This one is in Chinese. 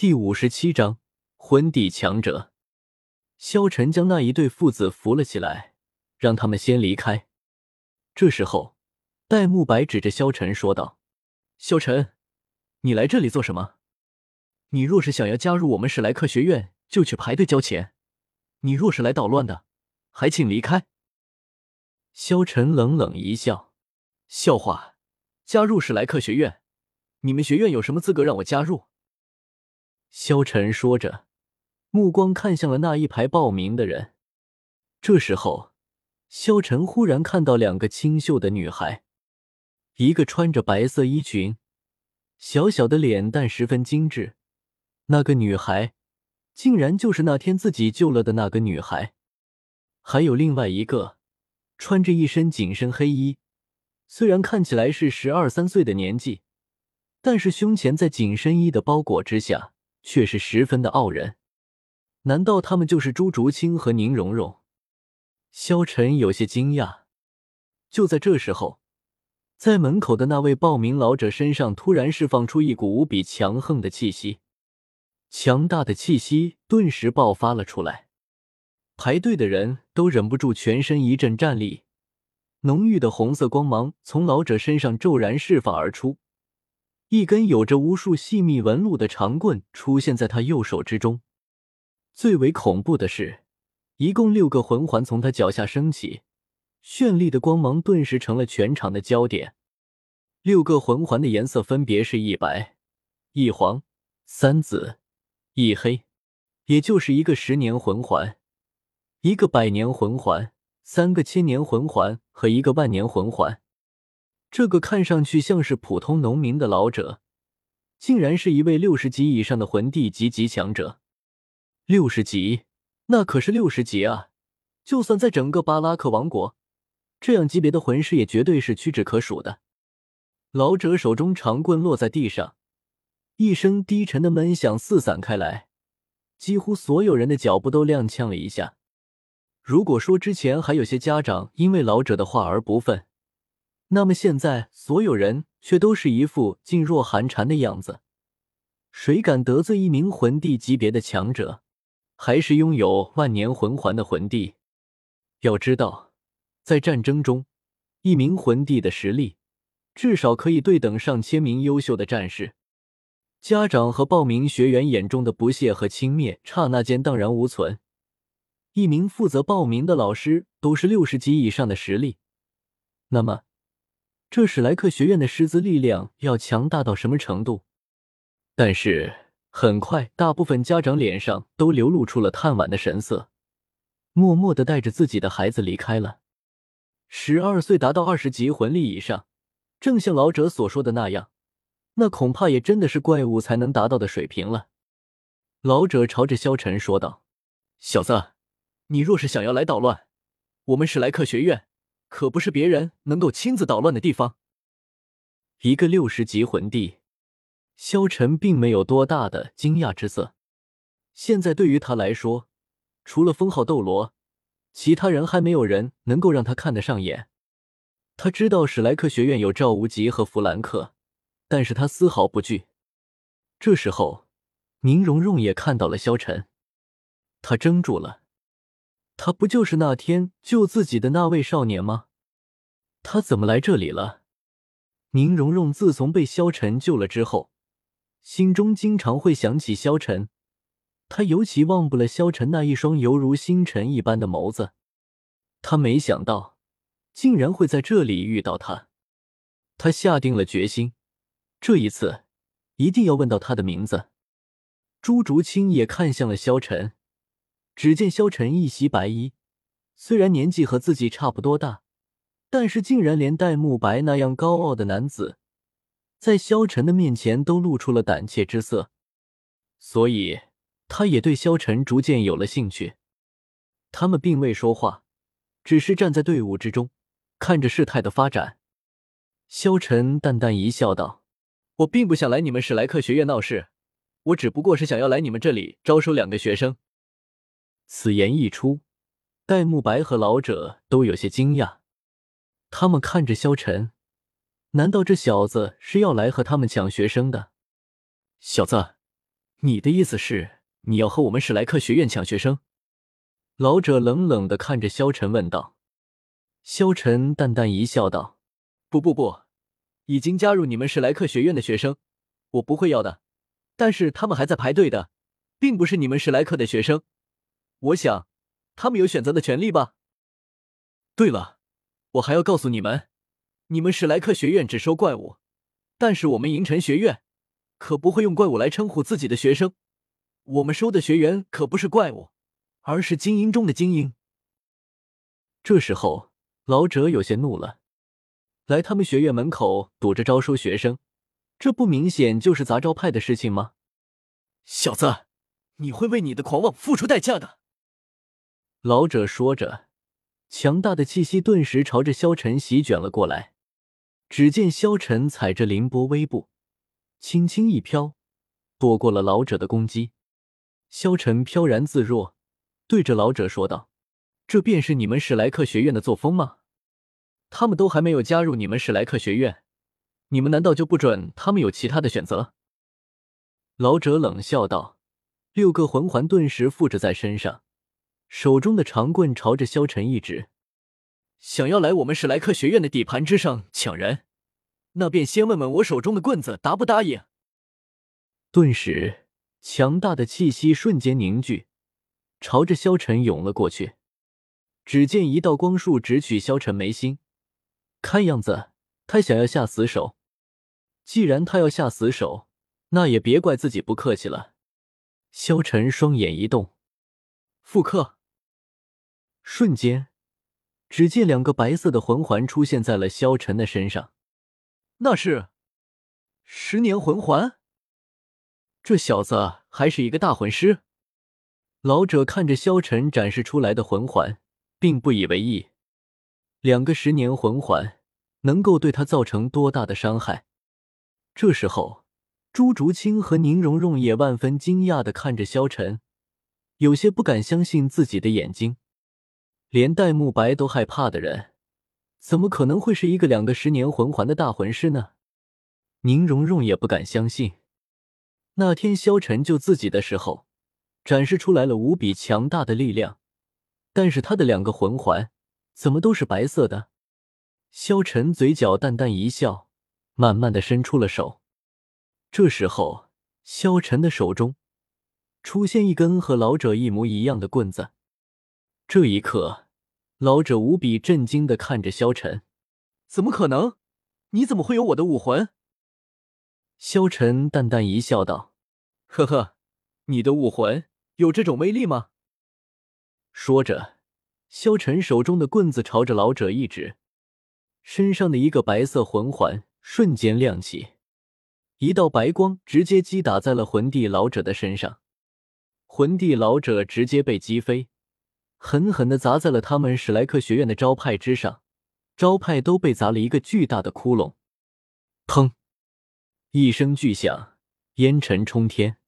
第五十七章魂帝强者。萧晨将那一对父子扶了起来，让他们先离开。这时候，戴沐白指着萧晨说道：“萧晨，你来这里做什么？你若是想要加入我们史莱克学院，就去排队交钱；你若是来捣乱的，还请离开。”萧晨冷冷一笑：“笑话，加入史莱克学院？你们学院有什么资格让我加入？”萧晨说着，目光看向了那一排报名的人。这时候，萧晨忽然看到两个清秀的女孩，一个穿着白色衣裙，小小的脸蛋十分精致。那个女孩，竟然就是那天自己救了的那个女孩。还有另外一个，穿着一身紧身黑衣，虽然看起来是十二三岁的年纪，但是胸前在紧身衣的包裹之下。却是十分的傲人，难道他们就是朱竹清和宁荣荣？萧晨有些惊讶。就在这时候，在门口的那位报名老者身上突然释放出一股无比强横的气息，强大的气息顿时爆发了出来。排队的人都忍不住全身一阵战栗，浓郁的红色光芒从老者身上骤然释放而出。一根有着无数细密纹路的长棍出现在他右手之中，最为恐怖的是，一共六个魂环从他脚下升起，绚丽的光芒顿时成了全场的焦点。六个魂环的颜色分别是一白、一黄、三紫、一黑，也就是一个十年魂环，一个百年魂环，三个千年魂环和一个万年魂环。这个看上去像是普通农民的老者，竟然是一位六十级以上的魂帝级极强者。六十级，那可是六十级啊！就算在整个巴拉克王国，这样级别的魂师也绝对是屈指可数的。老者手中长棍落在地上，一声低沉的闷响四散开来，几乎所有人的脚步都踉跄了一下。如果说之前还有些家长因为老者的话而不忿，那么现在，所有人却都是一副噤若寒蝉的样子。谁敢得罪一名魂帝级别的强者，还是拥有万年魂环的魂帝？要知道，在战争中，一名魂帝的实力至少可以对等上千名优秀的战士。家长和报名学员眼中的不屑和轻蔑，刹那间荡然无存。一名负责报名的老师都是六十级以上的实力，那么。这史莱克学院的师资力量要强大到什么程度？但是很快，大部分家长脸上都流露出了叹惋的神色，默默的带着自己的孩子离开了。十二岁达到二十级魂力以上，正像老者所说的那样，那恐怕也真的是怪物才能达到的水平了。老者朝着萧晨说道：“小子，你若是想要来捣乱，我们史莱克学院……”可不是别人能够亲自捣乱的地方。一个六十级魂帝，萧晨并没有多大的惊讶之色。现在对于他来说，除了封号斗罗，其他人还没有人能够让他看得上眼。他知道史莱克学院有赵无极和弗兰克，但是他丝毫不惧。这时候，宁荣荣也看到了萧晨，他怔住了。他不就是那天救自己的那位少年吗？他怎么来这里了？宁荣荣自从被萧晨救了之后，心中经常会想起萧晨，他尤其忘不了萧晨那一双犹如星辰一般的眸子。他没想到，竟然会在这里遇到他。他下定了决心，这一次一定要问到他的名字。朱竹清也看向了萧晨。只见萧晨一袭白衣，虽然年纪和自己差不多大，但是竟然连戴沐白那样高傲的男子，在萧晨的面前都露出了胆怯之色，所以他也对萧晨逐渐有了兴趣。他们并未说话，只是站在队伍之中，看着事态的发展。萧晨淡淡一笑，道：“我并不想来你们史莱克学院闹事，我只不过是想要来你们这里招收两个学生。”此言一出，戴沐白和老者都有些惊讶。他们看着萧晨，难道这小子是要来和他们抢学生的？小子，你的意思是你要和我们史莱克学院抢学生？老者冷冷的看着萧晨问道。萧晨淡淡一笑，道：“不不不，已经加入你们史莱克学院的学生，我不会要的。但是他们还在排队的，并不是你们史莱克的学生。我想，他们有选择的权利吧。对了，我还要告诉你们，你们史莱克学院只收怪物，但是我们银尘学院可不会用怪物来称呼自己的学生。我们收的学员可不是怪物，而是精英中的精英。”这时候。老者有些怒了，来他们学院门口堵着招收学生，这不明显就是砸招派的事情吗？小子，你会为你的狂妄付出代价的！老者说着，强大的气息顿时朝着萧晨席卷了过来。只见萧晨踩着凌波微步，轻轻一飘，躲过了老者的攻击。萧晨飘然自若，对着老者说道：“这便是你们史莱克学院的作风吗？”他们都还没有加入你们史莱克学院，你们难道就不准他们有其他的选择？老者冷笑道。六个魂环顿时附着在身上，手中的长棍朝着萧晨一指：“想要来我们史莱克学院的底盘之上抢人，那便先问问我手中的棍子答不答应。”顿时，强大的气息瞬间凝聚，朝着萧晨涌了过去。只见一道光束直取萧晨眉心。看样子，他想要下死手。既然他要下死手，那也别怪自己不客气了。萧晨双眼一动，复刻。瞬间，只见两个白色的魂环出现在了萧晨的身上。那是十年魂环。这小子还是一个大魂师。老者看着萧晨展示出来的魂环，并不以为意。两个十年魂环能够对他造成多大的伤害？这时候，朱竹清和宁荣荣也万分惊讶的看着萧晨，有些不敢相信自己的眼睛。连戴沐白都害怕的人，怎么可能会是一个两个十年魂环的大魂师呢？宁荣荣也不敢相信，那天萧晨救自己的时候，展示出来了无比强大的力量，但是他的两个魂环。怎么都是白色的？萧晨嘴角淡淡一笑，慢慢的伸出了手。这时候，萧晨的手中出现一根和老者一模一样的棍子。这一刻，老者无比震惊的看着萧晨：“怎么可能？你怎么会有我的武魂？”萧晨淡淡一笑，道：“呵呵，你的武魂有这种威力吗？”说着。萧晨手中的棍子朝着老者一指，身上的一个白色魂环瞬间亮起，一道白光直接击打在了魂帝老者的身上，魂帝老者直接被击飞，狠狠的砸在了他们史莱克学院的招牌之上，招牌都被砸了一个巨大的窟窿。砰！一声巨响，烟尘冲天。